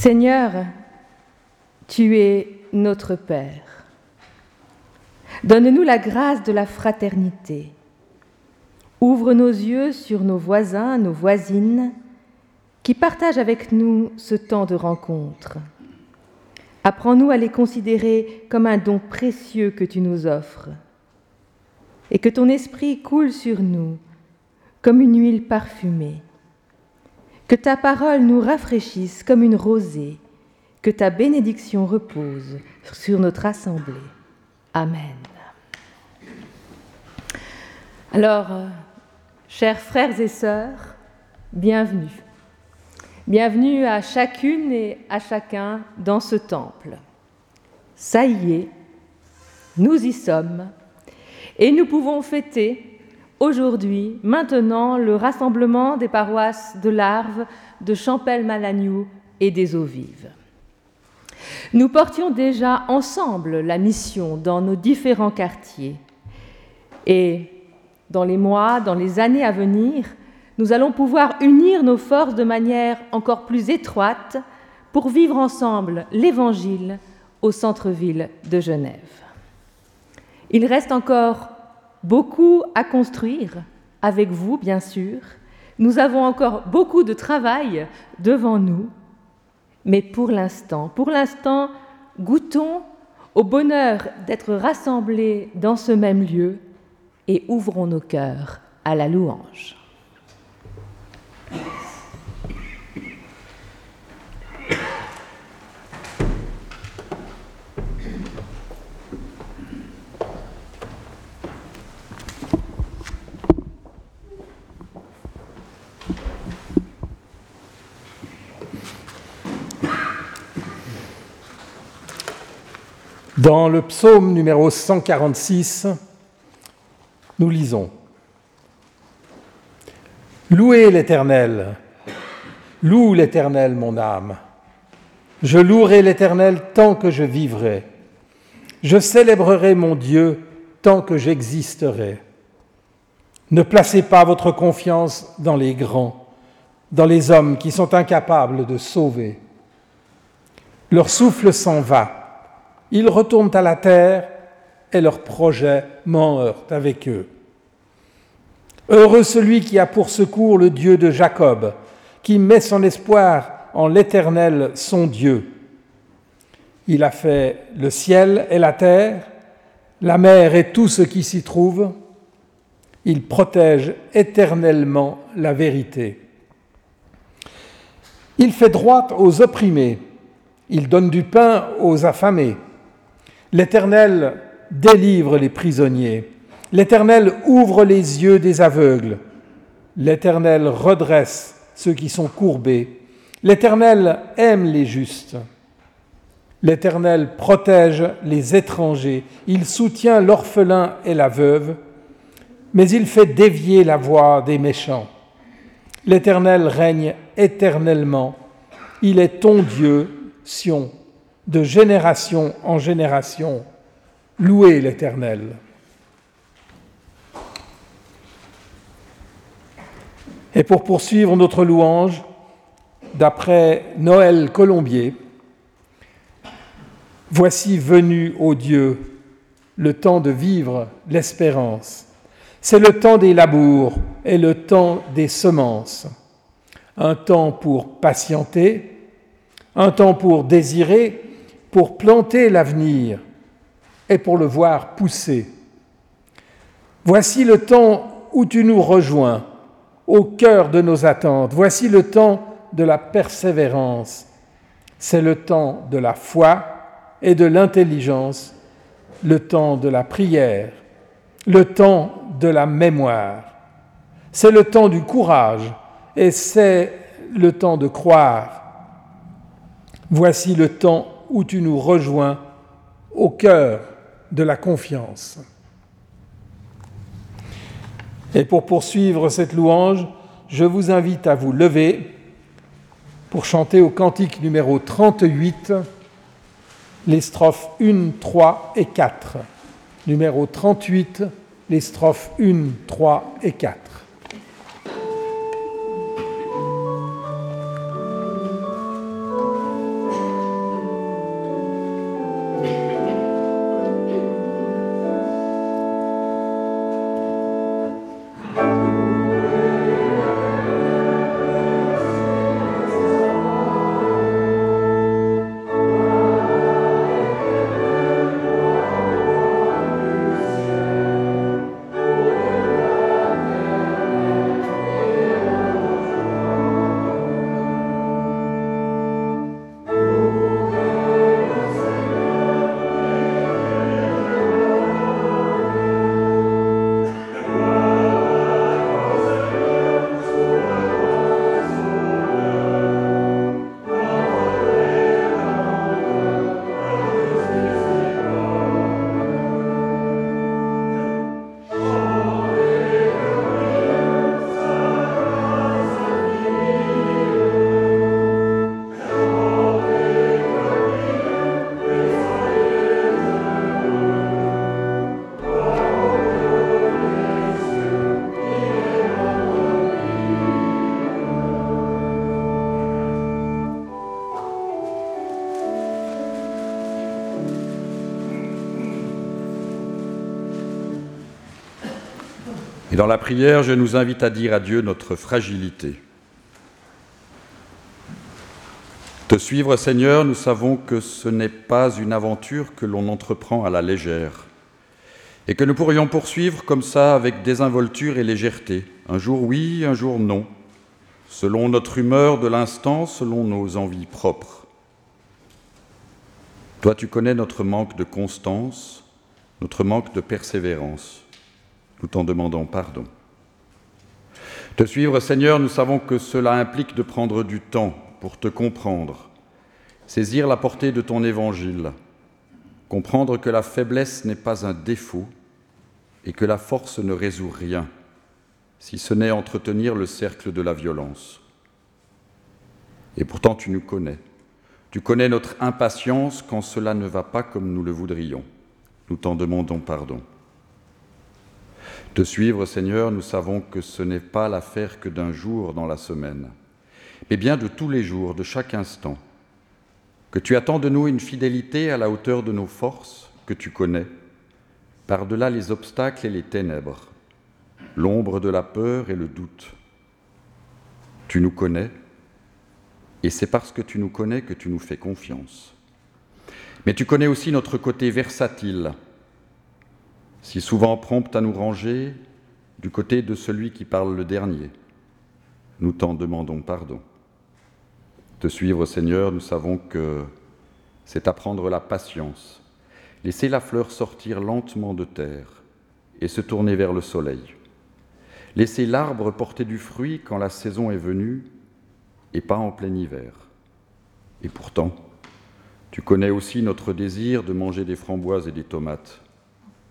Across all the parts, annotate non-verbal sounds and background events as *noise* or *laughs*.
Seigneur, tu es notre Père. Donne-nous la grâce de la fraternité. Ouvre nos yeux sur nos voisins, nos voisines, qui partagent avec nous ce temps de rencontre. Apprends-nous à les considérer comme un don précieux que tu nous offres, et que ton esprit coule sur nous comme une huile parfumée. Que ta parole nous rafraîchisse comme une rosée, que ta bénédiction repose sur notre assemblée. Amen. Alors, euh, chers frères et sœurs, bienvenue. Bienvenue à chacune et à chacun dans ce temple. Ça y est, nous y sommes, et nous pouvons fêter aujourd'hui, maintenant, le rassemblement des paroisses de l'Arve, de Champel-Malagnou et des Eaux Vives. Nous portions déjà ensemble la mission dans nos différents quartiers, et dans les mois, dans les années à venir, nous allons pouvoir unir nos forces de manière encore plus étroite pour vivre ensemble l'Évangile au centre-ville de Genève. Il reste encore beaucoup à construire avec vous, bien sûr. Nous avons encore beaucoup de travail devant nous, mais pour l'instant, pour l'instant, goûtons au bonheur d'être rassemblés dans ce même lieu et ouvrons nos cœurs à la louange. Dans le psaume numéro 146, nous lisons Louez l'Éternel, loue l'Éternel mon âme. Je louerai l'Éternel tant que je vivrai. Je célébrerai mon Dieu tant que j'existerai. Ne placez pas votre confiance dans les grands, dans les hommes qui sont incapables de sauver. Leur souffle s'en va ils retournent à la terre et leurs projets m'en heurtent avec eux. Heureux celui qui a pour secours le Dieu de Jacob, qui met son espoir en l'Éternel, son Dieu. Il a fait le ciel et la terre, la mer et tout ce qui s'y trouve. Il protège éternellement la vérité. Il fait droit aux opprimés. Il donne du pain aux affamés. L'Éternel délivre les prisonniers. L'Éternel ouvre les yeux des aveugles. L'Éternel redresse ceux qui sont courbés. L'Éternel aime les justes. L'Éternel protège les étrangers. Il soutient l'orphelin et la veuve, mais il fait dévier la voix des méchants. L'Éternel règne éternellement. Il est ton Dieu, Sion de génération en génération. Louez l'Éternel. Et pour poursuivre notre louange, d'après Noël Colombier, Voici venu, ô Dieu, le temps de vivre l'espérance. C'est le temps des labours et le temps des semences. Un temps pour patienter, un temps pour désirer pour planter l'avenir et pour le voir pousser. Voici le temps où tu nous rejoins, au cœur de nos attentes. Voici le temps de la persévérance. C'est le temps de la foi et de l'intelligence, le temps de la prière, le temps de la mémoire. C'est le temps du courage et c'est le temps de croire. Voici le temps où tu nous rejoins au cœur de la confiance. Et pour poursuivre cette louange, je vous invite à vous lever pour chanter au cantique numéro 38 les strophes 1, 3 et 4. Numéro 38, les strophes 1, 3 et 4. Dans la prière, je nous invite à dire à Dieu notre fragilité. Te suivre, Seigneur, nous savons que ce n'est pas une aventure que l'on entreprend à la légère, et que nous pourrions poursuivre comme ça avec désinvolture et légèreté, un jour oui, un jour non, selon notre humeur de l'instant, selon nos envies propres. Toi, tu connais notre manque de constance, notre manque de persévérance. Nous t'en demandons pardon. Te suivre, Seigneur, nous savons que cela implique de prendre du temps pour te comprendre, saisir la portée de ton évangile, comprendre que la faiblesse n'est pas un défaut et que la force ne résout rien, si ce n'est entretenir le cercle de la violence. Et pourtant tu nous connais. Tu connais notre impatience quand cela ne va pas comme nous le voudrions. Nous t'en demandons pardon. Te suivre, Seigneur, nous savons que ce n'est pas l'affaire que d'un jour dans la semaine, mais bien de tous les jours, de chaque instant, que tu attends de nous une fidélité à la hauteur de nos forces que tu connais, par-delà les obstacles et les ténèbres, l'ombre de la peur et le doute. Tu nous connais, et c'est parce que tu nous connais que tu nous fais confiance. Mais tu connais aussi notre côté versatile, si souvent prompt à nous ranger du côté de celui qui parle le dernier. Nous t'en demandons pardon. Te suivre, Seigneur, nous savons que c'est apprendre la patience, laisser la fleur sortir lentement de terre et se tourner vers le soleil, laisser l'arbre porter du fruit quand la saison est venue et pas en plein hiver. Et pourtant, tu connais aussi notre désir de manger des framboises et des tomates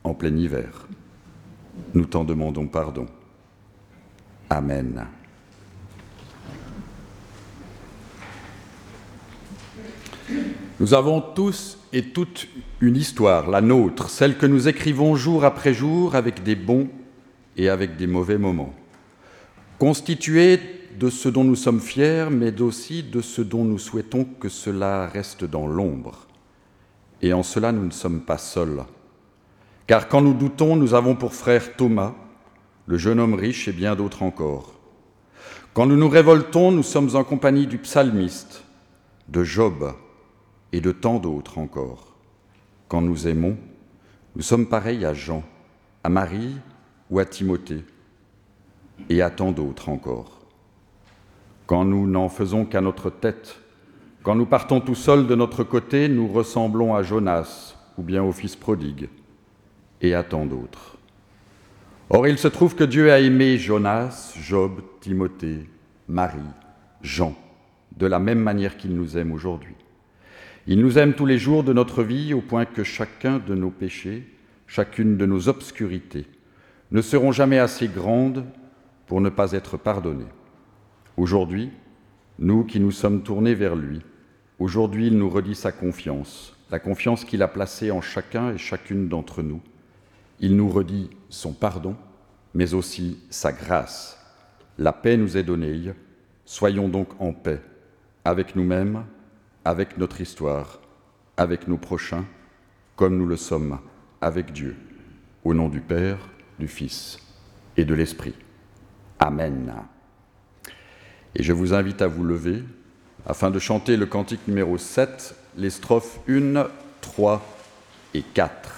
en plein hiver. Nous t'en demandons pardon. Amen. Nous avons tous et toutes une histoire, la nôtre, celle que nous écrivons jour après jour avec des bons et avec des mauvais moments, constituée de ce dont nous sommes fiers, mais aussi de ce dont nous souhaitons que cela reste dans l'ombre. Et en cela, nous ne sommes pas seuls. Car quand nous doutons, nous avons pour frère Thomas, le jeune homme riche et bien d'autres encore. Quand nous nous révoltons, nous sommes en compagnie du psalmiste, de Job et de tant d'autres encore. Quand nous aimons, nous sommes pareils à Jean, à Marie ou à Timothée et à tant d'autres encore quand nous n'en faisons qu'à notre tête. Quand nous partons tout seuls de notre côté, nous ressemblons à Jonas ou bien au Fils prodigue et à tant d'autres. Or, il se trouve que Dieu a aimé Jonas, Job, Timothée, Marie, Jean, de la même manière qu'il nous aime aujourd'hui. Il nous aime tous les jours de notre vie au point que chacun de nos péchés, chacune de nos obscurités, ne seront jamais assez grandes pour ne pas être pardonnés. Aujourd'hui, nous qui nous sommes tournés vers lui, aujourd'hui il nous redit sa confiance, la confiance qu'il a placée en chacun et chacune d'entre nous. Il nous redit son pardon, mais aussi sa grâce. La paix nous est donnée, soyons donc en paix avec nous-mêmes, avec notre histoire, avec nos prochains, comme nous le sommes avec Dieu. Au nom du Père, du Fils et de l'Esprit. Amen. Et je vous invite à vous lever afin de chanter le cantique numéro 7, les strophes 1, 3 et 4.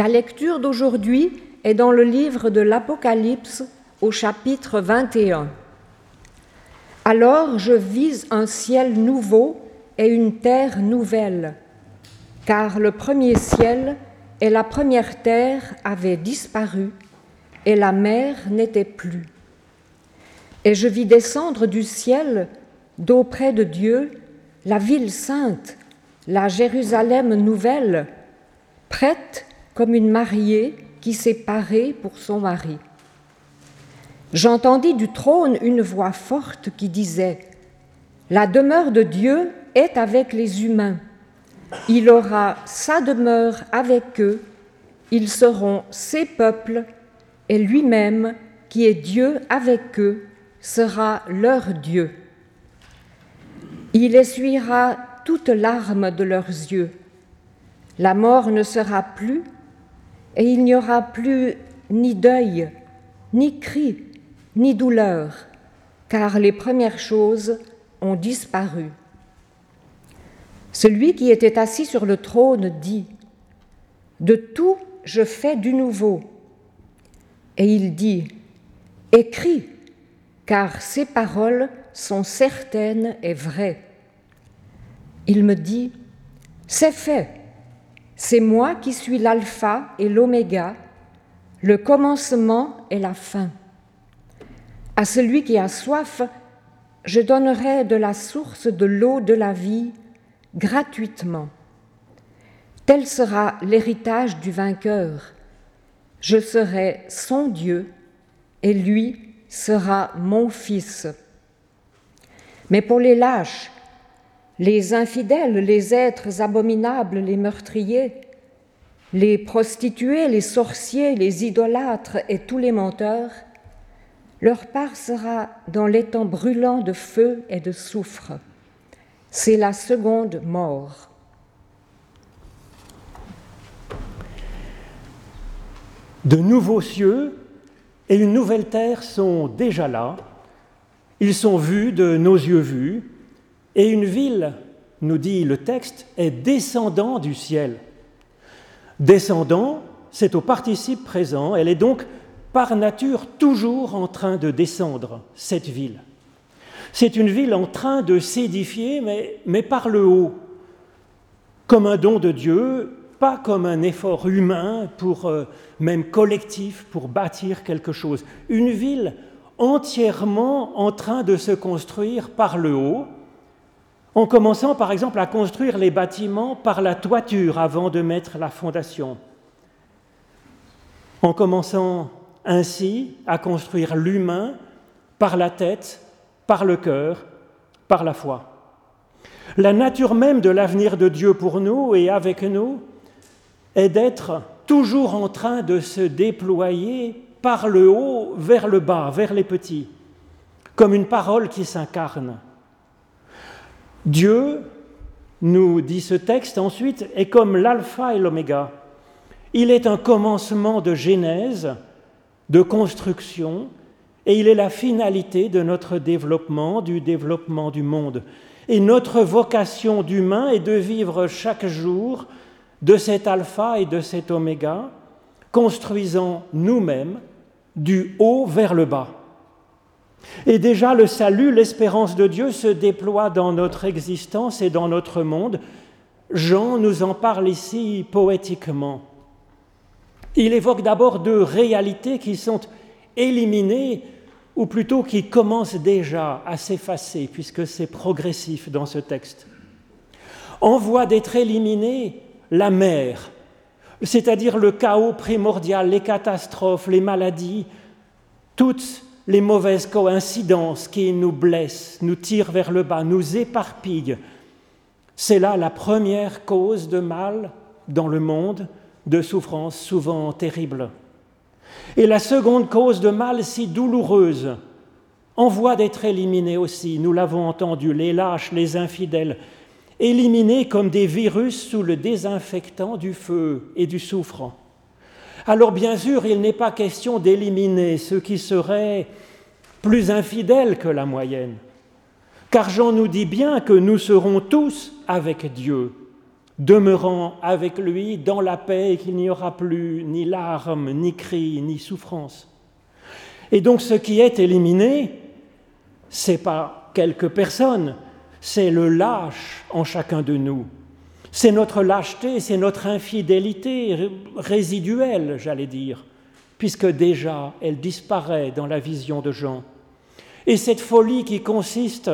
La lecture d'aujourd'hui est dans le livre de l'Apocalypse au chapitre 21. Alors je vise un ciel nouveau et une terre nouvelle, car le premier ciel et la première terre avaient disparu et la mer n'était plus. Et je vis descendre du ciel, d'auprès de Dieu, la ville sainte, la Jérusalem nouvelle, prête comme une mariée qui s'est parée pour son mari. J'entendis du trône une voix forte qui disait, La demeure de Dieu est avec les humains. Il aura sa demeure avec eux, ils seront ses peuples, et lui-même, qui est Dieu avec eux, sera leur Dieu. Il essuiera toutes larmes de leurs yeux. La mort ne sera plus, et il n'y aura plus ni deuil, ni cri, ni douleur, car les premières choses ont disparu. Celui qui était assis sur le trône dit, De tout je fais du nouveau. Et il dit, Écris, car ces paroles sont certaines et vraies. Il me dit, C'est fait, c'est moi qui suis l'alpha et l'oméga, le commencement et la fin. À celui qui a soif, je donnerai de la source de l'eau de la vie gratuitement. Tel sera l'héritage du vainqueur. Je serai son Dieu et lui sera mon fils. Mais pour les lâches, les infidèles, les êtres abominables, les meurtriers, les prostituées, les sorciers, les idolâtres et tous les menteurs, leur part sera dans l'étang brûlant de feu et de soufre. C'est la seconde mort. De nouveaux cieux et une nouvelle terre sont déjà là. Ils sont vus de nos yeux vus. Et une ville, nous dit le texte, est descendant du ciel. Descendant, c'est au participe présent. Elle est donc par nature toujours en train de descendre, cette ville. C'est une ville en train de s'édifier, mais, par le haut, comme un don de Dieu, pas comme un effort humain, pour, euh, même collectif, pour bâtir quelque chose. Une ville entièrement en train de se construire par le haut, en commençant par exemple à construire les bâtiments par la toiture avant de mettre la fondation, en commençant ainsi à construire l'humain par la tête par le cœur, par la foi. La nature même de l'avenir de Dieu pour nous et avec nous est d'être toujours en train de se déployer par le haut vers le bas, vers les petits, comme une parole qui s'incarne. Dieu, nous dit ce texte ensuite, est comme l'alpha et l'oméga. Il est un commencement de genèse, de construction, et il est la finalité de notre développement, du développement du monde. Et notre vocation d'humain est de vivre chaque jour de cet alpha et de cet oméga, construisant nous-mêmes du haut vers le bas. Et déjà le salut, l'espérance de Dieu se déploie dans notre existence et dans notre monde. Jean nous en parle ici poétiquement. Il évoque d'abord deux réalités qui sont éliminées, ou plutôt qui commencent déjà à s'effacer, puisque c'est progressif dans ce texte. En voie d'être éliminée, la mer, c'est-à-dire le chaos primordial, les catastrophes, les maladies, toutes les mauvaises coïncidences qui nous blessent, nous tirent vers le bas, nous éparpillent. C'est là la première cause de mal dans le monde, de souffrances souvent terribles. Et la seconde cause de mal si douloureuse, en voie d'être éliminée aussi, nous l'avons entendu, les lâches, les infidèles, éliminés comme des virus sous le désinfectant du feu et du soufre. Alors bien sûr, il n'est pas question d'éliminer ceux qui seraient plus infidèles que la moyenne, car Jean nous dit bien que nous serons tous avec Dieu demeurant avec lui dans la paix et qu'il n'y aura plus ni larmes, ni cris, ni souffrance. Et donc ce qui est éliminé, c'est pas quelques personnes, c'est le lâche en chacun de nous. C'est notre lâcheté, c'est notre infidélité résiduelle, j'allais dire, puisque déjà elle disparaît dans la vision de Jean. Et cette folie qui consiste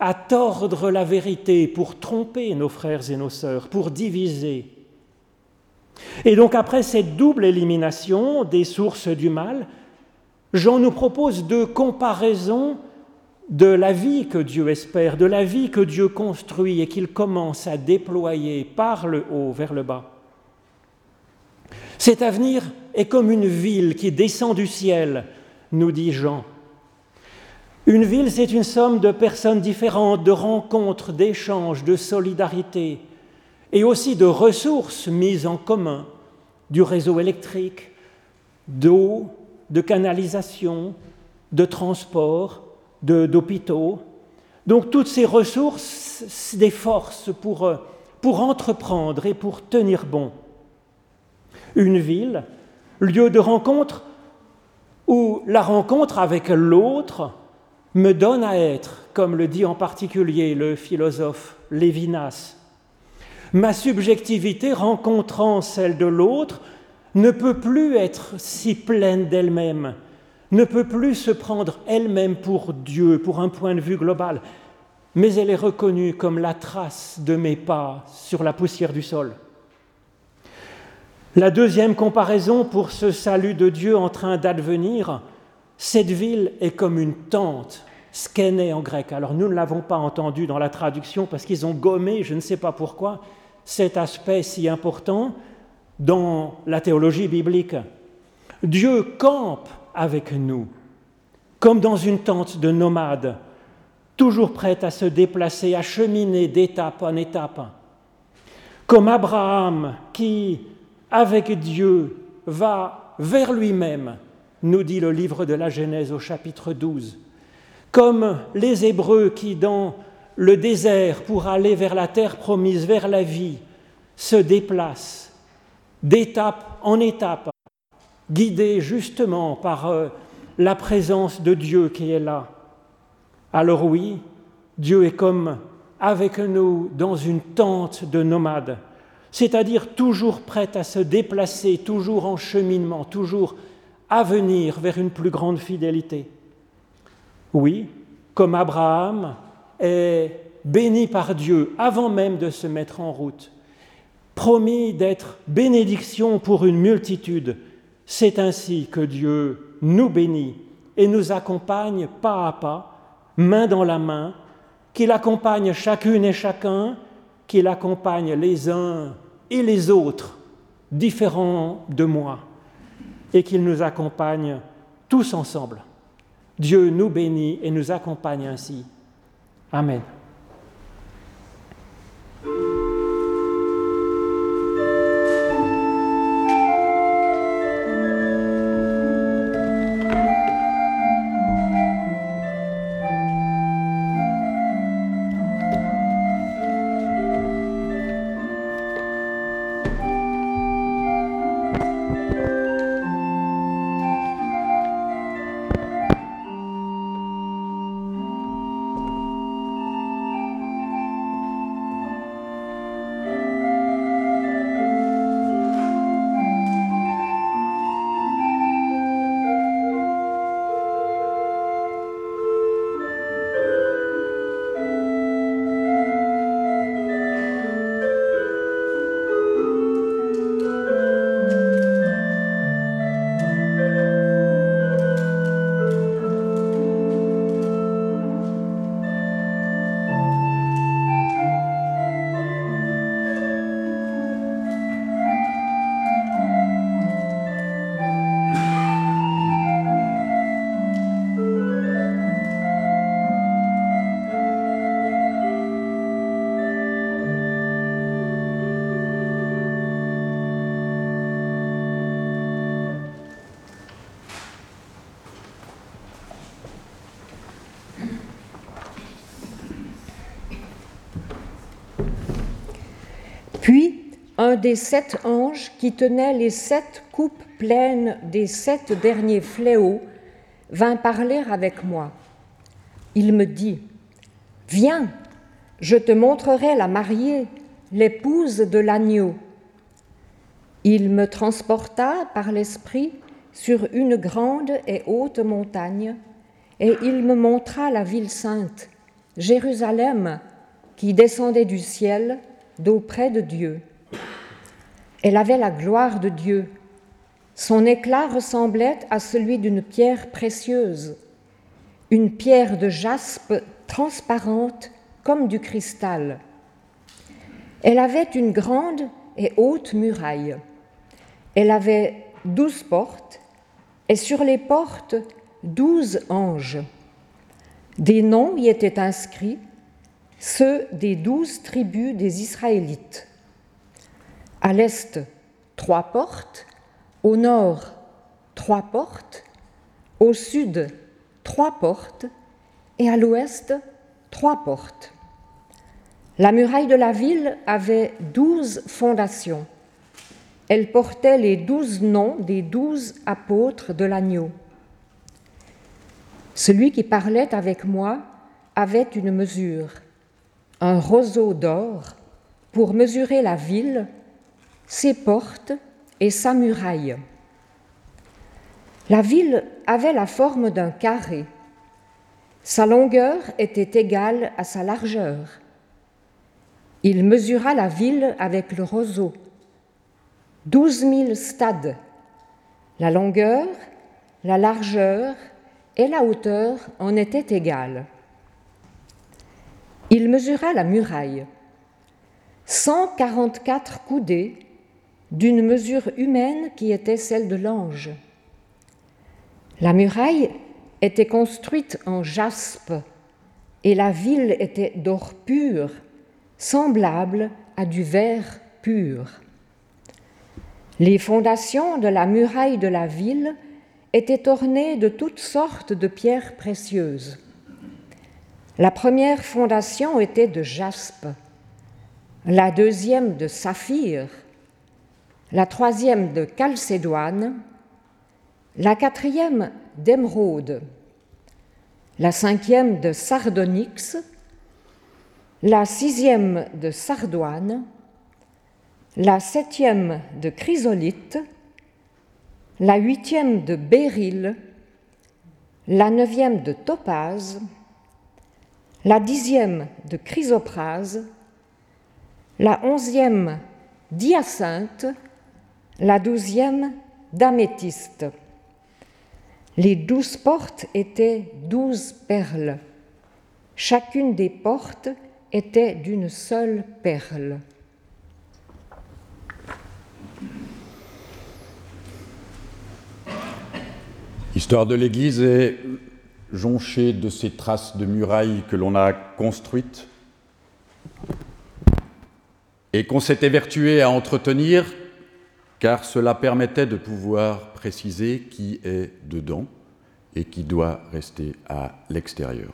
à tordre la vérité pour tromper nos frères et nos sœurs, pour diviser. Et donc après cette double élimination des sources du mal, Jean nous propose deux comparaisons de la vie que Dieu espère, de la vie que Dieu construit et qu'il commence à déployer par le haut vers le bas. Cet avenir est comme une ville qui descend du ciel, nous dit Jean. Une ville, c'est une somme de personnes différentes, de rencontres, d'échanges, de solidarité, et aussi de ressources mises en commun, du réseau électrique, d'eau, de canalisation, de transport, d'hôpitaux. Donc toutes ces ressources, des forces pour, euh, pour entreprendre et pour tenir bon. Une ville, lieu de rencontre où la rencontre avec l'autre me donne à être, comme le dit en particulier le philosophe Lévinas. Ma subjectivité rencontrant celle de l'autre ne peut plus être si pleine d'elle-même, ne peut plus se prendre elle-même pour Dieu, pour un point de vue global, mais elle est reconnue comme la trace de mes pas sur la poussière du sol. La deuxième comparaison pour ce salut de Dieu en train d'advenir, cette ville est comme une tente, skéné en grec. Alors nous ne l'avons pas entendu dans la traduction parce qu'ils ont gommé, je ne sais pas pourquoi, cet aspect si important dans la théologie biblique. Dieu campe avec nous, comme dans une tente de nomades, toujours prête à se déplacer, à cheminer d'étape en étape, comme Abraham qui, avec Dieu, va vers lui-même, nous dit le livre de la Genèse au chapitre 12, comme les Hébreux qui, dans le désert, pour aller vers la terre promise, vers la vie, se déplacent d'étape en étape, guidé justement par euh, la présence de Dieu qui est là. Alors oui, Dieu est comme avec nous dans une tente de nomades, c'est-à-dire toujours prêt à se déplacer, toujours en cheminement, toujours à venir vers une plus grande fidélité. Oui, comme Abraham est béni par Dieu avant même de se mettre en route, promis d'être bénédiction pour une multitude, c'est ainsi que Dieu nous bénit et nous accompagne pas à pas, main dans la main, qu'il accompagne chacune et chacun, qu'il accompagne les uns et les autres, différents de moi, et qu'il nous accompagne tous ensemble. Dieu nous bénit et nous accompagne ainsi. Amen. Des sept anges qui tenait les sept coupes pleines des sept derniers fléaux vint parler avec moi. Il me dit, Viens, je te montrerai la mariée, l'épouse de l'agneau. Il me transporta par l'esprit sur une grande et haute montagne, et il me montra la ville sainte, Jérusalem, qui descendait du ciel d'auprès de Dieu. Elle avait la gloire de Dieu. Son éclat ressemblait à celui d'une pierre précieuse, une pierre de jaspe transparente comme du cristal. Elle avait une grande et haute muraille. Elle avait douze portes, et sur les portes douze anges. Des noms y étaient inscrits, ceux des douze tribus des Israélites. À l'est, trois portes, au nord, trois portes, au sud, trois portes, et à l'ouest, trois portes. La muraille de la ville avait douze fondations. Elle portait les douze noms des douze apôtres de l'agneau. Celui qui parlait avec moi avait une mesure, un roseau d'or, pour mesurer la ville, ses portes et sa muraille. La ville avait la forme d'un carré. Sa longueur était égale à sa largeur. Il mesura la ville avec le roseau. Douze mille stades. La longueur, la largeur et la hauteur en étaient égales. Il mesura la muraille, 144 coudées d'une mesure humaine qui était celle de l'ange. La muraille était construite en jaspe et la ville était d'or pur, semblable à du verre pur. Les fondations de la muraille de la ville était ornée de toutes sortes de pierres précieuses. La première fondation était de jaspe, la deuxième de saphir, la troisième de calcédoine, la quatrième d'émeraude, la cinquième de sardonyx, la sixième de sardoine, la septième de chrysolite, la huitième de béryl, la neuvième de topaze, la dixième de chrysoprase, la onzième d'hyacinthe, la douzième d'améthyste. Les douze portes étaient douze perles. Chacune des portes était d'une seule perle. L'histoire de l'Église est jonchée de ces traces de murailles que l'on a construites et qu'on s'est évertué à entretenir, car cela permettait de pouvoir préciser qui est dedans et qui doit rester à l'extérieur.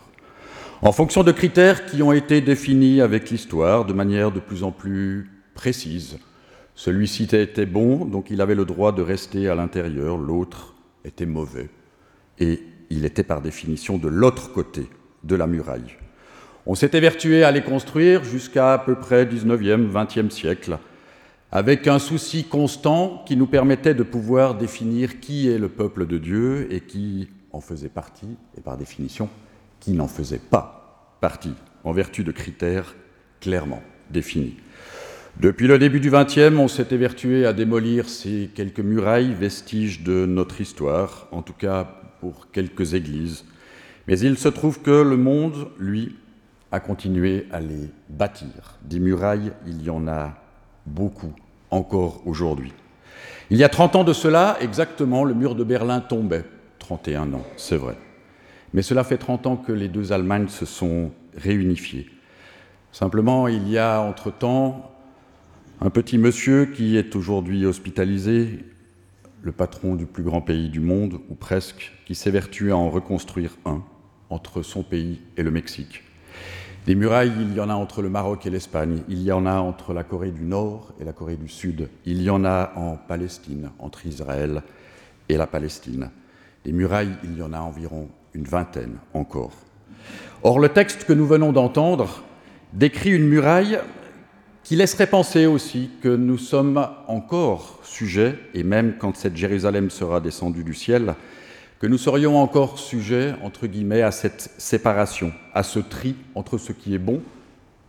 En fonction de critères qui ont été définis avec l'histoire de manière de plus en plus précise. Celui-ci était bon, donc il avait le droit de rester à l'intérieur, l'autre était mauvais et il était par définition de l'autre côté de la muraille. On s'était vertué à les construire jusqu'à à peu près 19e, 20e siècle, avec un souci constant qui nous permettait de pouvoir définir qui est le peuple de Dieu et qui en faisait partie, et par définition, qui n'en faisait pas partie, en vertu de critères clairement définis. Depuis le début du XXe, on s'est évertué à démolir ces quelques murailles, vestiges de notre histoire, en tout cas pour quelques églises. Mais il se trouve que le monde, lui, a continué à les bâtir. Des murailles, il y en a beaucoup, encore aujourd'hui. Il y a 30 ans de cela, exactement, le mur de Berlin tombait. 31 ans, c'est vrai. Mais cela fait 30 ans que les deux Allemagnes se sont réunifiées. Simplement, il y a entre-temps un petit monsieur qui est aujourd'hui hospitalisé, le patron du plus grand pays du monde, ou presque, qui s'évertue à en reconstruire un entre son pays et le Mexique. Des murailles, il y en a entre le Maroc et l'Espagne, il y en a entre la Corée du Nord et la Corée du Sud, il y en a en Palestine, entre Israël et la Palestine. Des murailles, il y en a environ une vingtaine encore. Or, le texte que nous venons d'entendre décrit une muraille qui laisserait penser aussi que nous sommes encore sujets, et même quand cette Jérusalem sera descendue du ciel, que nous serions encore sujets, entre guillemets, à cette séparation, à ce tri entre ce qui est bon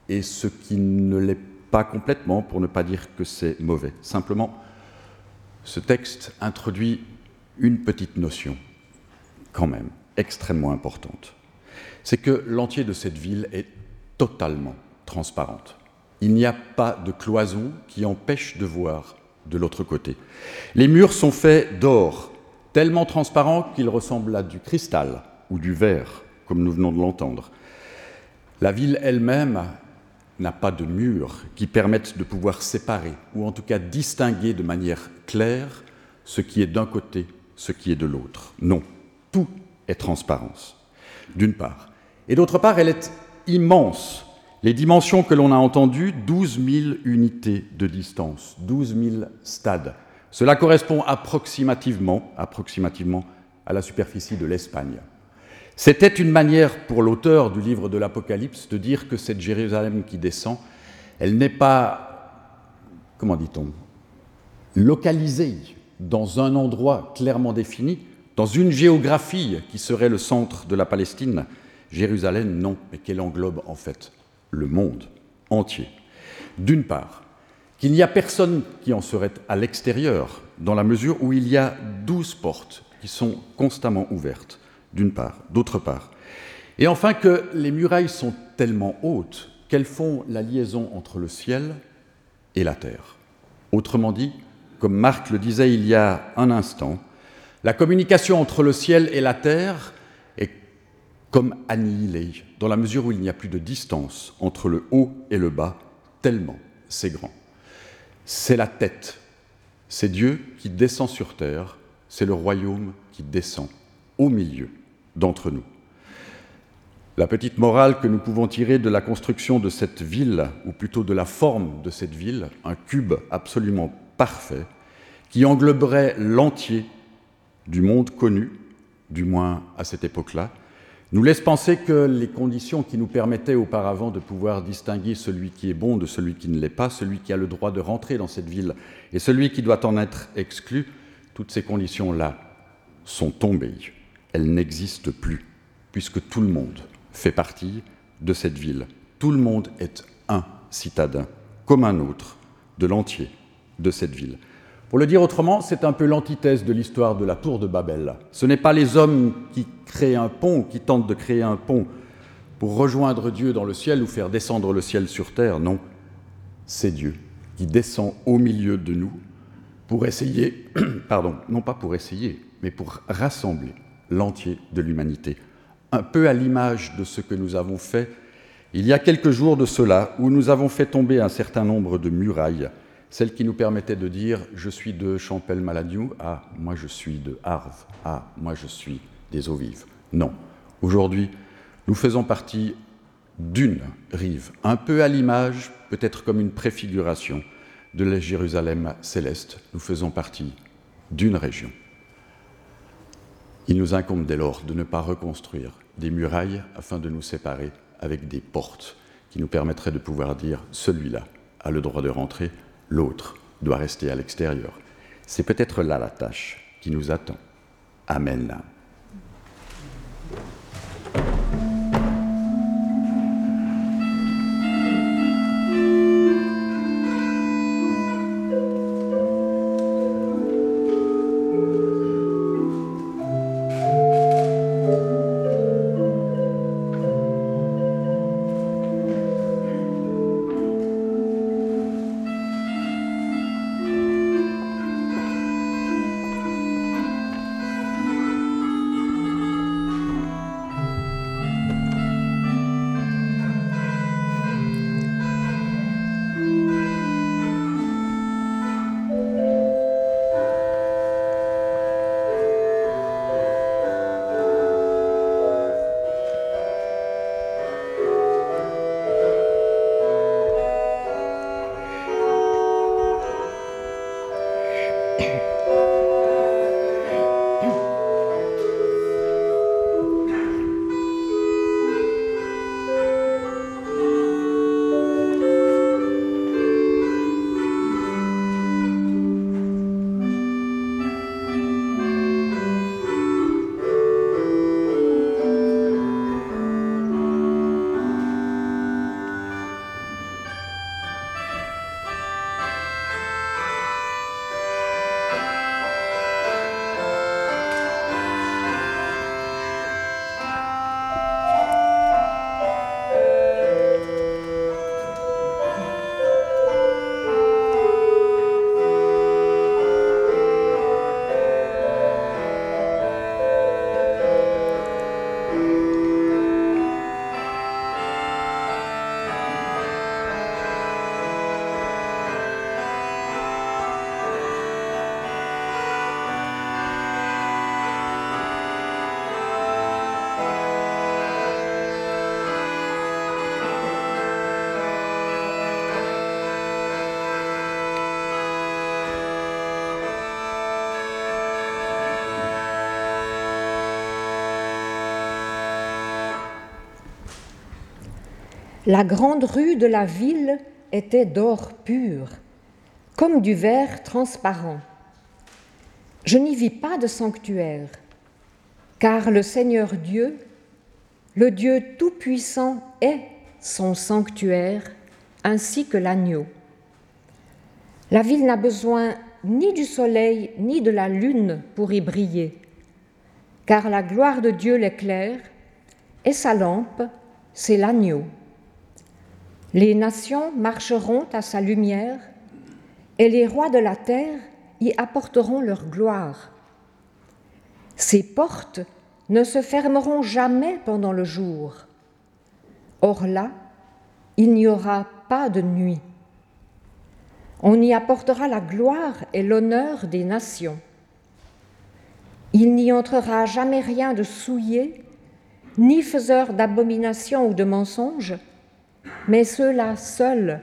et ce qui ne l'est pas complètement, pour ne pas dire que c'est mauvais. Simplement, ce texte introduit une petite notion, quand même, extrêmement importante. C'est que l'entier de cette ville est totalement transparente. Il n'y a pas de cloison qui empêche de voir de l'autre côté. Les murs sont faits d'or, tellement transparent qu'ils ressemblent à du cristal ou du verre, comme nous venons de l'entendre. La ville elle-même n'a pas de murs qui permettent de pouvoir séparer, ou en tout cas distinguer de manière claire ce qui est d'un côté, ce qui est de l'autre. Non, tout est transparence, d'une part. Et d'autre part, elle est immense. Les dimensions que l'on a entendues, 12 000 unités de distance, 12 000 stades. Cela correspond approximativement, approximativement à la superficie de l'Espagne. C'était une manière pour l'auteur du livre de l'Apocalypse de dire que cette Jérusalem qui descend, elle n'est pas, comment dit-on, localisée dans un endroit clairement défini, dans une géographie qui serait le centre de la Palestine. Jérusalem, non, mais qu'elle englobe en fait le monde entier. D'une part, qu'il n'y a personne qui en serait à l'extérieur, dans la mesure où il y a douze portes qui sont constamment ouvertes, d'une part, d'autre part. Et enfin que les murailles sont tellement hautes qu'elles font la liaison entre le ciel et la terre. Autrement dit, comme Marc le disait il y a un instant, la communication entre le ciel et la terre est comme annihilée, dans la mesure où il n'y a plus de distance entre le haut et le bas, tellement c'est grand. C'est la tête, c'est Dieu qui descend sur terre, c'est le royaume qui descend au milieu d'entre nous. La petite morale que nous pouvons tirer de la construction de cette ville, ou plutôt de la forme de cette ville, un cube absolument parfait, qui engloberait l'entier du monde connu, du moins à cette époque-là, nous laisse penser que les conditions qui nous permettaient auparavant de pouvoir distinguer celui qui est bon de celui qui ne l'est pas, celui qui a le droit de rentrer dans cette ville et celui qui doit en être exclu, toutes ces conditions-là sont tombées elle n'existe plus, puisque tout le monde fait partie de cette ville. Tout le monde est un citadin, comme un autre, de l'entier de cette ville. Pour le dire autrement, c'est un peu l'antithèse de l'histoire de la tour de Babel. Ce n'est pas les hommes qui créent un pont, qui tentent de créer un pont pour rejoindre Dieu dans le ciel ou faire descendre le ciel sur terre, non. C'est Dieu qui descend au milieu de nous pour essayer, *clears throat* pardon, non pas pour essayer, mais pour rassembler l'entier de l'humanité. Un peu à l'image de ce que nous avons fait il y a quelques jours de cela, où nous avons fait tomber un certain nombre de murailles, celles qui nous permettaient de dire Je suis de Champel-Maladieu, ah, moi je suis de Arves, ah, moi je suis des eaux vives. Non. Aujourd'hui, nous faisons partie d'une rive, un peu à l'image, peut-être comme une préfiguration de la Jérusalem céleste. Nous faisons partie d'une région. Il nous incombe dès lors de ne pas reconstruire des murailles afin de nous séparer avec des portes qui nous permettraient de pouvoir dire celui-là a le droit de rentrer, l'autre doit rester à l'extérieur. C'est peut-être là la tâche qui nous attend. Amen. La grande rue de la ville était d'or pur, comme du verre transparent. Je n'y vis pas de sanctuaire, car le Seigneur Dieu, le Dieu Tout-Puissant, est son sanctuaire, ainsi que l'agneau. La ville n'a besoin ni du soleil ni de la lune pour y briller, car la gloire de Dieu l'éclaire, et sa lampe, c'est l'agneau. Les nations marcheront à sa lumière, et les rois de la terre y apporteront leur gloire. Ses portes ne se fermeront jamais pendant le jour. Or là, il n'y aura pas de nuit. On y apportera la gloire et l'honneur des nations. Il n'y entrera jamais rien de souillé, ni faiseur d'abomination ou de mensonges, mais ceux-là seuls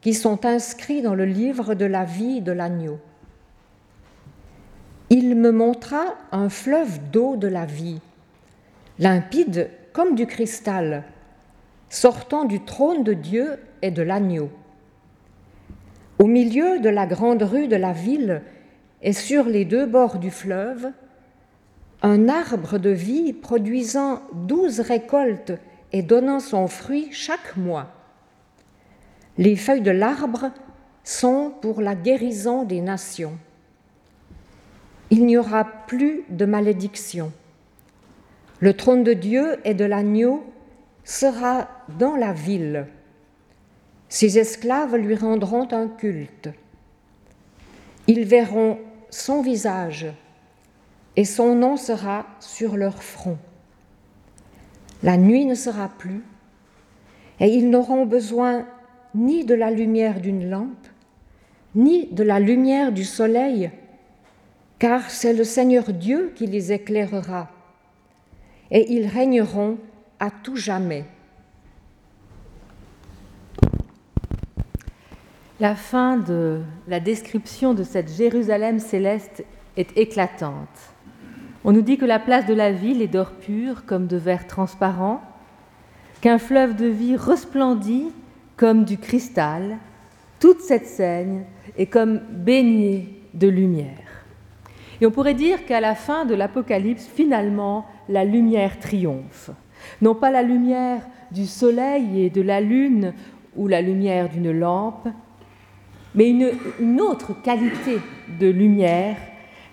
qui sont inscrits dans le livre de la vie de l'agneau. Il me montra un fleuve d'eau de la vie, limpide comme du cristal, sortant du trône de Dieu et de l'agneau. Au milieu de la grande rue de la ville et sur les deux bords du fleuve, un arbre de vie produisant douze récoltes et donnant son fruit chaque mois. Les feuilles de l'arbre sont pour la guérison des nations. Il n'y aura plus de malédiction. Le trône de Dieu et de l'agneau sera dans la ville. Ses esclaves lui rendront un culte. Ils verront son visage et son nom sera sur leur front. La nuit ne sera plus, et ils n'auront besoin ni de la lumière d'une lampe, ni de la lumière du soleil, car c'est le Seigneur Dieu qui les éclairera, et ils régneront à tout jamais. La fin de la description de cette Jérusalem céleste est éclatante. On nous dit que la place de la ville est d'or pur comme de verre transparent, qu'un fleuve de vie resplendit comme du cristal. Toute cette scène est comme baignée de lumière. Et on pourrait dire qu'à la fin de l'Apocalypse, finalement, la lumière triomphe. Non pas la lumière du soleil et de la lune ou la lumière d'une lampe, mais une, une autre qualité de lumière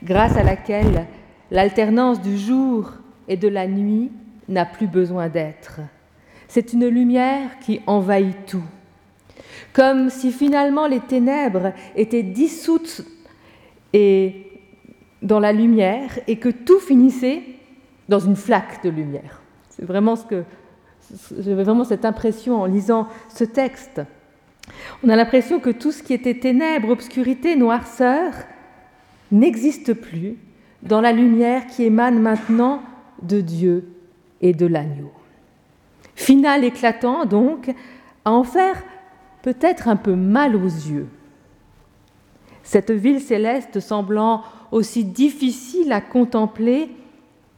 grâce à laquelle L'alternance du jour et de la nuit n'a plus besoin d'être. C'est une lumière qui envahit tout. Comme si finalement les ténèbres étaient dissoutes et dans la lumière et que tout finissait dans une flaque de lumière. C'est vraiment ce que j'avais vraiment cette impression en lisant ce texte. On a l'impression que tout ce qui était ténèbres, obscurité, noirceur n'existe plus dans la lumière qui émane maintenant de Dieu et de l'agneau. Final éclatant donc, à en faire peut-être un peu mal aux yeux. Cette ville céleste semblant aussi difficile à contempler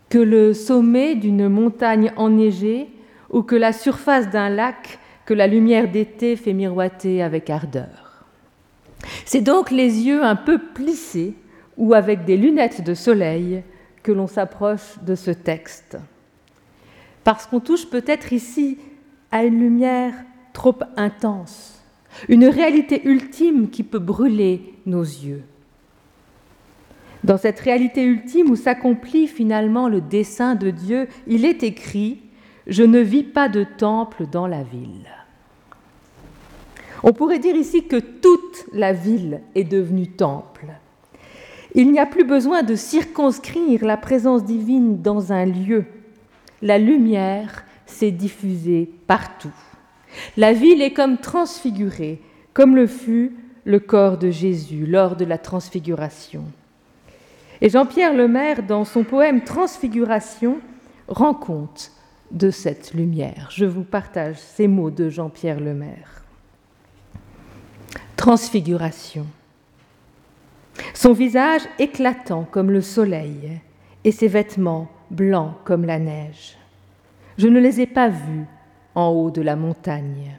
que le sommet d'une montagne enneigée ou que la surface d'un lac que la lumière d'été fait miroiter avec ardeur. C'est donc les yeux un peu plissés ou avec des lunettes de soleil que l'on s'approche de ce texte. Parce qu'on touche peut-être ici à une lumière trop intense, une réalité ultime qui peut brûler nos yeux. Dans cette réalité ultime où s'accomplit finalement le dessein de Dieu, il est écrit ⁇ Je ne vis pas de temple dans la ville ⁇ On pourrait dire ici que toute la ville est devenue temple. Il n'y a plus besoin de circonscrire la présence divine dans un lieu. La lumière s'est diffusée partout. La ville est comme transfigurée, comme le fut le corps de Jésus lors de la transfiguration. Et Jean-Pierre Lemaire, dans son poème Transfiguration, rend compte de cette lumière. Je vous partage ces mots de Jean-Pierre Lemaire. Transfiguration. Son visage éclatant comme le soleil et ses vêtements blancs comme la neige. Je ne les ai pas vus, en haut de la montagne.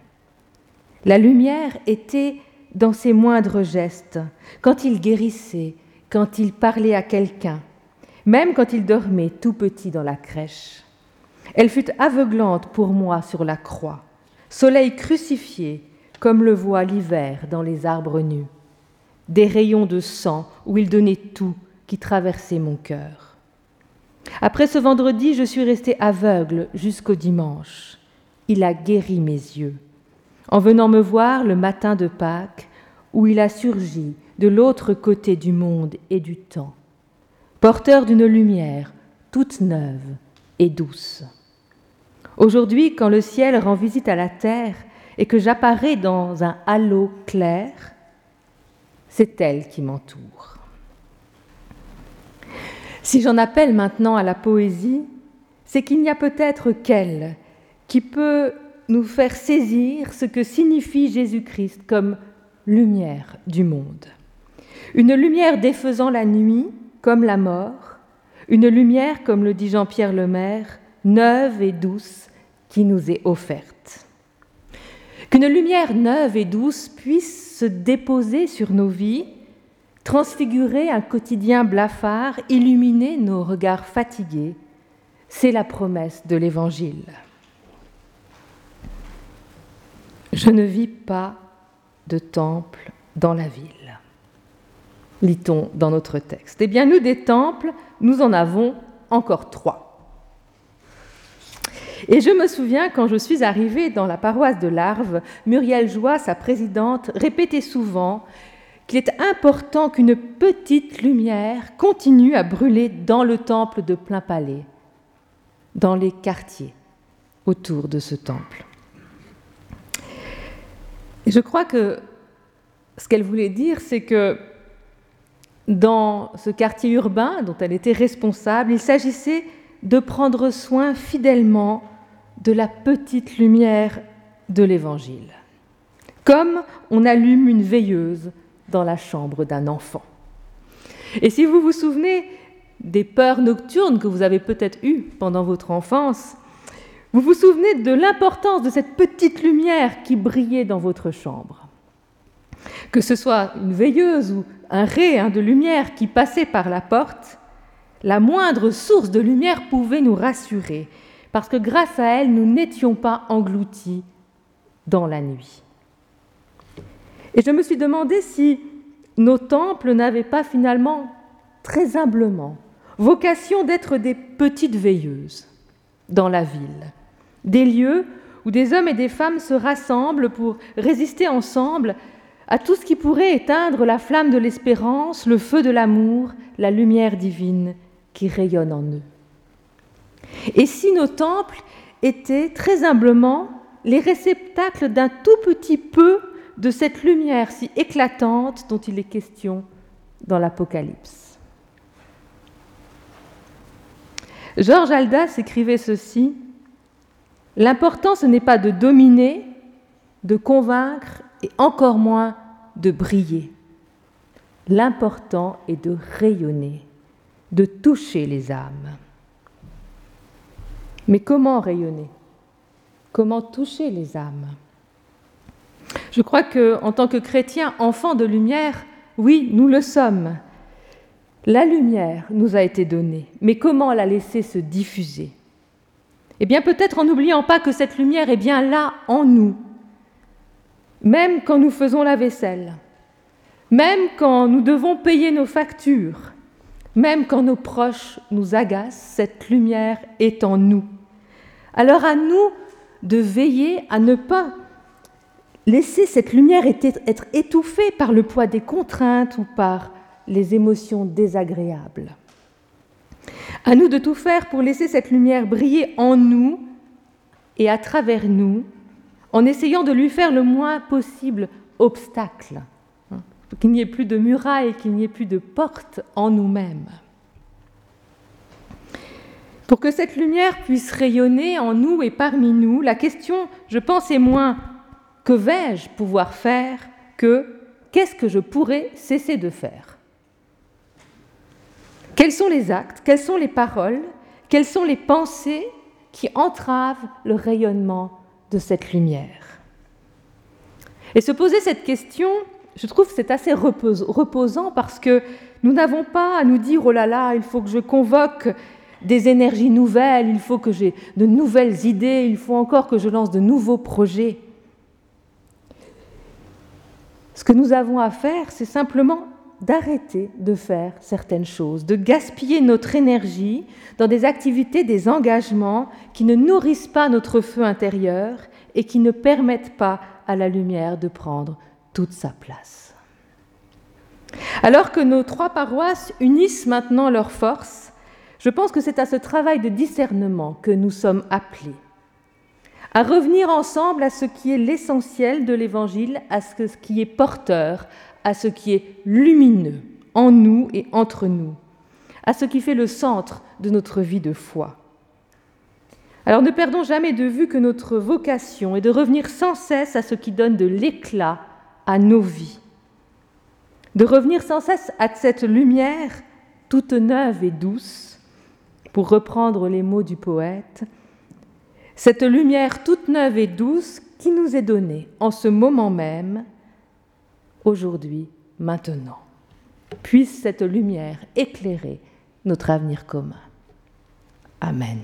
La lumière était dans ses moindres gestes, quand il guérissait, quand il parlait à quelqu'un, même quand il dormait tout petit dans la crèche. Elle fut aveuglante pour moi sur la croix, soleil crucifié, comme le voit l'hiver dans les arbres nus, des rayons de sang où il donnait tout qui traversait mon cœur. Après ce vendredi, je suis restée aveugle jusqu'au dimanche. Il a guéri mes yeux. En venant me voir le matin de Pâques, où il a surgi de l'autre côté du monde et du temps, porteur d'une lumière toute neuve et douce. Aujourd'hui, quand le ciel rend visite à la terre et que j'apparais dans un halo clair, c'est elle qui m'entoure. Si j'en appelle maintenant à la poésie, c'est qu'il n'y a peut-être qu'elle qui peut nous faire saisir ce que signifie Jésus-Christ comme lumière du monde. Une lumière défaisant la nuit comme la mort, une lumière, comme le dit Jean-Pierre Lemaire, neuve et douce qui nous est offerte. Qu'une lumière neuve et douce puisse se déposer sur nos vies, transfigurer un quotidien blafard, illuminer nos regards fatigués, c'est la promesse de l'Évangile. Je ne vis pas de temple dans la ville. Lit-on dans notre texte. Eh bien, nous, des temples, nous en avons encore trois. Et je me souviens, quand je suis arrivée dans la paroisse de Larves, Muriel Joie, sa présidente, répétait souvent qu'il est important qu'une petite lumière continue à brûler dans le temple de plein palais, dans les quartiers autour de ce temple. Et je crois que ce qu'elle voulait dire, c'est que dans ce quartier urbain dont elle était responsable, il s'agissait de prendre soin fidèlement de la petite lumière de l'Évangile, comme on allume une veilleuse dans la chambre d'un enfant. Et si vous vous souvenez des peurs nocturnes que vous avez peut-être eues pendant votre enfance, vous vous souvenez de l'importance de cette petite lumière qui brillait dans votre chambre. Que ce soit une veilleuse ou un ray hein, de lumière qui passait par la porte, la moindre source de lumière pouvait nous rassurer, parce que grâce à elle, nous n'étions pas engloutis dans la nuit. Et je me suis demandé si nos temples n'avaient pas finalement, très humblement, vocation d'être des petites veilleuses dans la ville des lieux où des hommes et des femmes se rassemblent pour résister ensemble à tout ce qui pourrait éteindre la flamme de l'espérance, le feu de l'amour, la lumière divine qui rayonne en eux. Et si nos temples étaient très humblement les réceptacles d'un tout petit peu de cette lumière si éclatante dont il est question dans l'Apocalypse. Georges Aldas écrivait ceci L'important, ce n'est pas de dominer, de convaincre et encore moins de briller. L'important est de rayonner, de toucher les âmes. Mais comment rayonner? Comment toucher les âmes? Je crois que, en tant que chrétiens, enfants de lumière, oui, nous le sommes. La lumière nous a été donnée, mais comment la laisser se diffuser? Eh bien peut-être en n'oubliant pas que cette lumière est bien là en nous, même quand nous faisons la vaisselle, même quand nous devons payer nos factures, même quand nos proches nous agacent, cette lumière est en nous. Alors à nous de veiller à ne pas laisser cette lumière être étouffée par le poids des contraintes ou par les émotions désagréables. À nous de tout faire pour laisser cette lumière briller en nous et à travers nous, en essayant de lui faire le moins possible obstacle, hein, qu'il n'y ait plus de murailles, qu'il n'y ait plus de portes en nous-mêmes. Pour que cette lumière puisse rayonner en nous et parmi nous, la question, je pense, est moins que vais-je pouvoir faire que qu'est-ce que je pourrais cesser de faire? Quels sont les actes, quelles sont les paroles, quelles sont les pensées qui entravent le rayonnement de cette lumière? Et se poser cette question, je trouve c'est assez reposant parce que nous n'avons pas à nous dire oh là là, il faut que je convoque des énergies nouvelles, il faut que j'ai de nouvelles idées, il faut encore que je lance de nouveaux projets. Ce que nous avons à faire, c'est simplement d'arrêter de faire certaines choses, de gaspiller notre énergie dans des activités, des engagements qui ne nourrissent pas notre feu intérieur et qui ne permettent pas à la lumière de prendre toute sa place. Alors que nos trois paroisses unissent maintenant leurs forces, je pense que c'est à ce travail de discernement que nous sommes appelés, à revenir ensemble à ce qui est l'essentiel de l'Évangile, à ce qui est porteur, à ce qui est lumineux en nous et entre nous, à ce qui fait le centre de notre vie de foi. Alors ne perdons jamais de vue que notre vocation est de revenir sans cesse à ce qui donne de l'éclat à nos vies, de revenir sans cesse à cette lumière toute neuve et douce, pour reprendre les mots du poète, cette lumière toute neuve et douce qui nous est donnée en ce moment même aujourd'hui, maintenant. Puisse cette lumière éclairer notre avenir commun. Amen.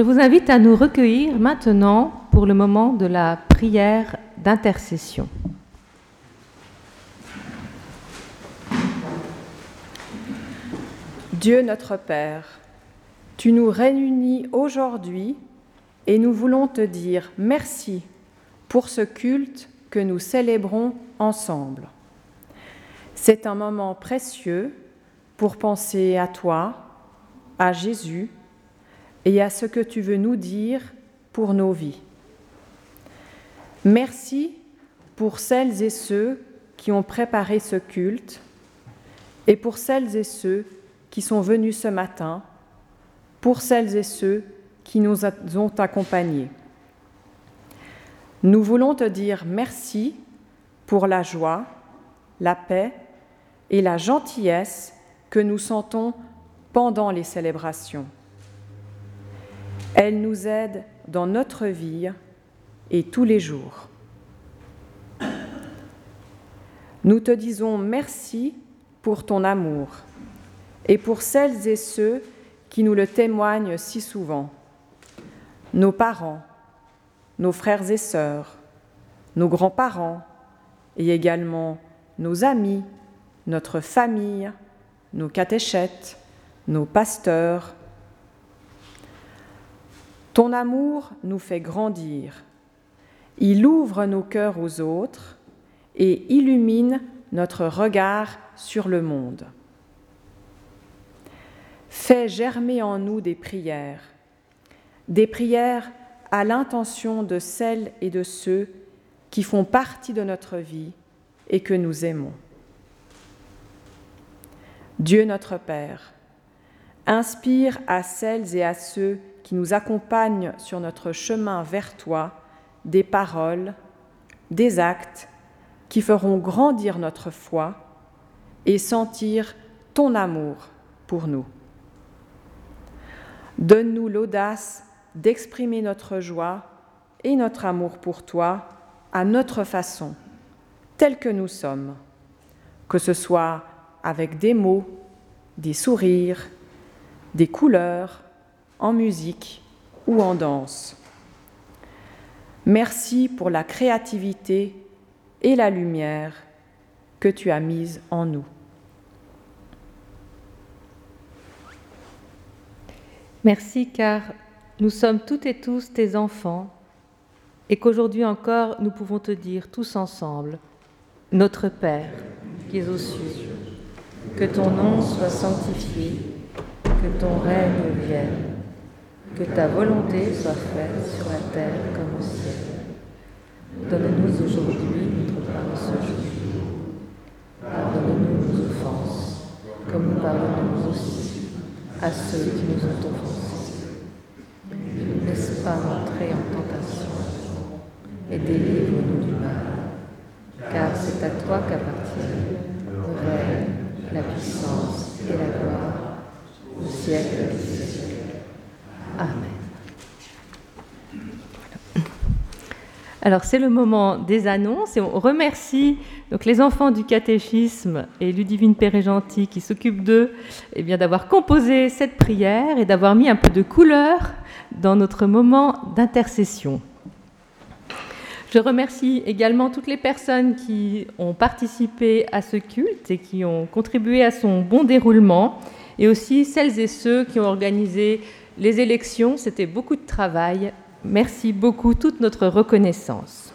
Je vous invite à nous recueillir maintenant pour le moment de la prière d'intercession. Dieu notre Père, tu nous réunis aujourd'hui et nous voulons te dire merci pour ce culte que nous célébrons ensemble. C'est un moment précieux pour penser à toi, à Jésus et à ce que tu veux nous dire pour nos vies. Merci pour celles et ceux qui ont préparé ce culte et pour celles et ceux qui sont venus ce matin, pour celles et ceux qui nous ont accompagnés. Nous voulons te dire merci pour la joie, la paix et la gentillesse que nous sentons pendant les célébrations. Elles nous aident dans notre vie et tous les jours. Nous te disons merci pour ton amour et pour celles et ceux qui nous le témoignent si souvent. Nos parents, nos frères et sœurs, nos grands-parents et également nos amis, notre famille, nos catéchètes, nos pasteurs. Ton amour nous fait grandir. Il ouvre nos cœurs aux autres et illumine notre regard sur le monde. Fais germer en nous des prières, des prières à l'intention de celles et de ceux qui font partie de notre vie et que nous aimons. Dieu notre Père, inspire à celles et à ceux qui nous accompagnent sur notre chemin vers toi des paroles, des actes qui feront grandir notre foi et sentir ton amour pour nous. Donne-nous l'audace d'exprimer notre joie et notre amour pour toi à notre façon, telle que nous sommes, que ce soit avec des mots, des sourires, des couleurs, en musique ou en danse. Merci pour la créativité et la lumière que tu as mise en nous. Merci car nous sommes toutes et tous tes enfants et qu'aujourd'hui encore nous pouvons te dire tous ensemble, Notre Père qui es aux cieux, que ton nom soit sanctifié, que ton règne vienne, que ta volonté soit faite sur la terre comme au ciel. Donne-nous aujourd'hui notre pain de ce jour. Pardonne-nous nos offenses, comme nous pardonnons aussi à ceux qui nous ont offensés. Ne laisse pas entrer en tentation et délivre-nous du mal, car c'est à toi qu'appartient le règne, la puissance et la gloire au siècle des siècles. Amen. Alors c'est le moment des annonces et on remercie donc les enfants du catéchisme et Ludivine Perret-Gentil qui s'occupent d'eux eh bien d'avoir composé cette prière et d'avoir mis un peu de couleur dans notre moment d'intercession. Je remercie également toutes les personnes qui ont participé à ce culte et qui ont contribué à son bon déroulement et aussi celles et ceux qui ont organisé les élections. C'était beaucoup de travail Merci beaucoup, toute notre reconnaissance.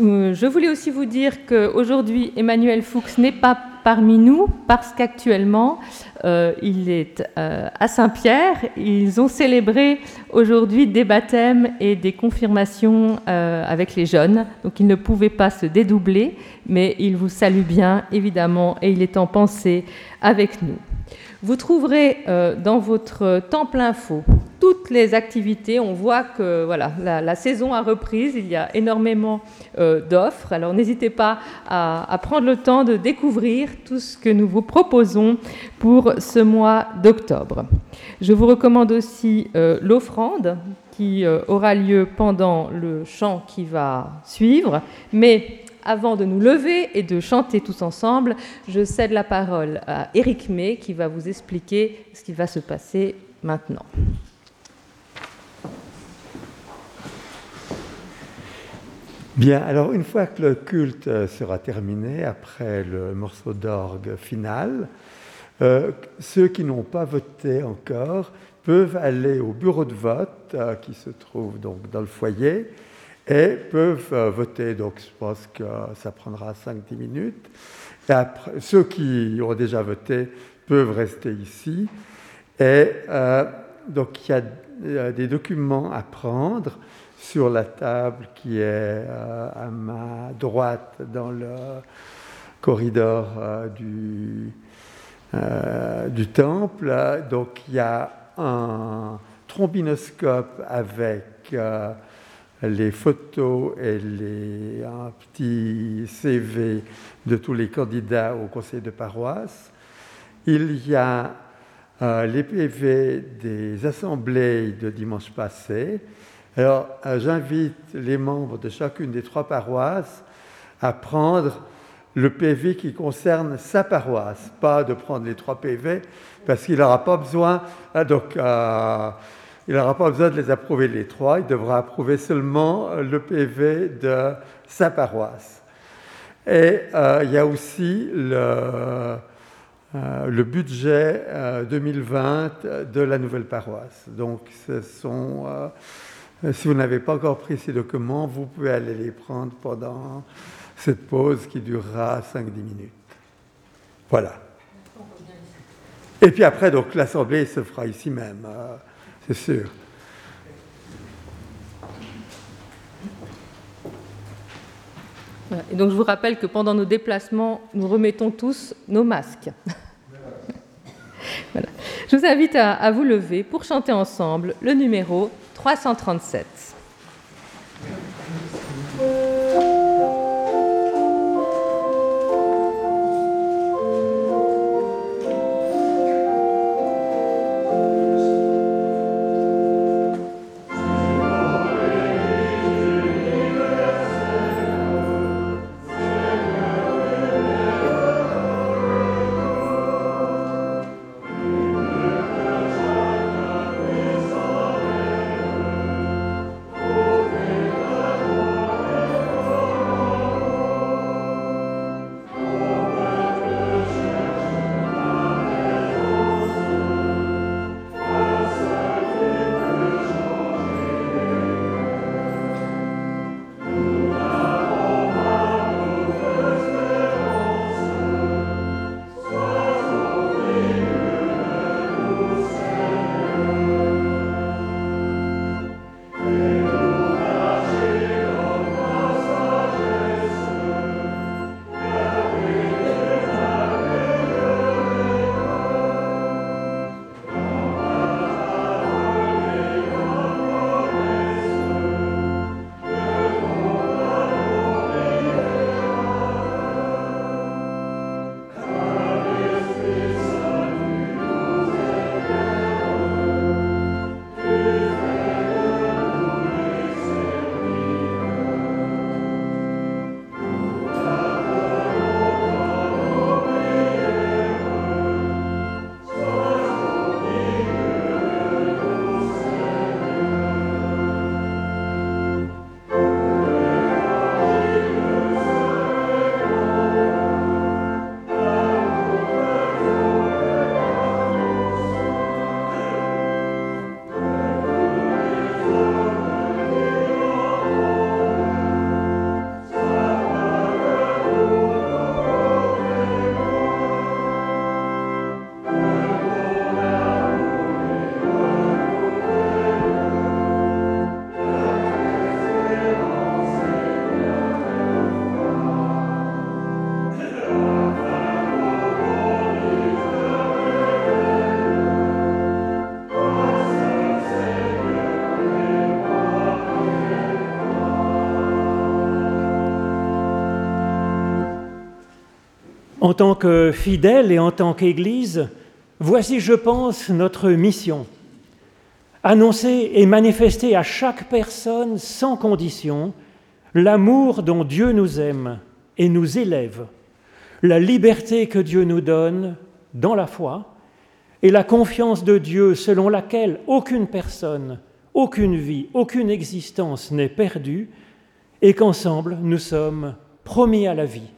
Euh, je voulais aussi vous dire qu'aujourd'hui, Emmanuel Fuchs n'est pas parmi nous parce qu'actuellement, euh, il est euh, à Saint-Pierre. Ils ont célébré aujourd'hui des baptêmes et des confirmations avec les jeunes, donc il ne pouvait pas se dédoubler, mais il vous salue bien, évidemment, et il est en pensée avec nous. Vous trouverez dans votre temple info toutes les activités. On voit que voilà, la, saison a reprise, il y a énormément euh, d'offres. Alors n'hésitez pas à, prendre le temps de découvrir tout ce que nous vous proposons pour ce mois d'octobre. Je vous recommande aussi euh, l'offrande qui euh, aura lieu pendant le chant qui va suivre. Mais avant de nous lever et de chanter tous ensemble, je cède la parole à Éric May qui va vous expliquer ce qui va se passer maintenant. Bien, alors une fois que le culte euh, sera terminé, après le morceau d'orgue final, Euh, ceux qui n'ont pas voté encore peuvent aller au bureau de vote euh, qui se trouve donc dans le foyer et peuvent euh, voter. Donc je pense que ça prendra 5-10 minutes. Et ceux qui ont déjà voté peuvent rester ici. Et donc il y a des documents à prendre sur la table qui est à ma droite dans le corridor du, euh, du temple. Donc il y a un trombinoscope avec euh, les photos et les, un petit CV de tous les candidats au conseil de paroisse. Il y a euh, les PV des assemblées de dimanche passé. Alors j'invite les membres de chacune des trois paroisses à prendre le PV qui concerne sa paroisse, pas de prendre les trois PV, parce qu'il n'aura pas besoin, hein, donc, euh, il n'aura pas besoin de les approuver les trois, il devra approuver seulement le PV de sa paroisse. Et euh, il y a aussi le, euh, budget 2020 de la nouvelle paroisse. Donc, ce sont, si vous n'avez pas encore pris ces documents, vous pouvez aller les prendre pendant cette pause qui durera 5-10 minutes. Voilà. Et puis après, l'assemblée se fera ici même, euh, c'est sûr. Et donc je vous rappelle que pendant nos déplacements, nous remettons tous nos masques. *laughs* voilà. Je vous invite à, à vous lever pour chanter ensemble le numéro 337. En tant que fidèle et en tant qu'Église, voici, je pense, notre mission. Annoncer et manifester à chaque personne sans condition l'amour dont Dieu nous aime et nous élève, la liberté que Dieu nous donne dans la foi et la confiance de Dieu selon laquelle aucune personne, aucune vie, aucune existence n'est perdue et qu'ensemble nous sommes promis à la vie.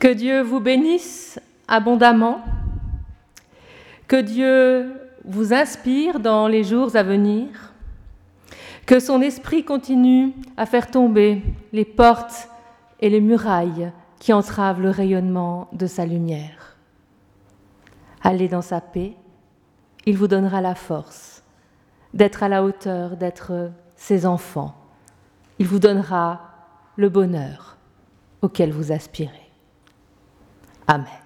Que Dieu vous bénisse abondamment, que Dieu vous inspire dans les jours à venir, que son esprit continue à faire tomber les portes et les murailles qui entravent le rayonnement de sa lumière. Allez dans sa paix, il vous donnera la force d'être à la hauteur, d'être ses enfants. Il vous donnera le bonheur auquel vous aspirez. Amen.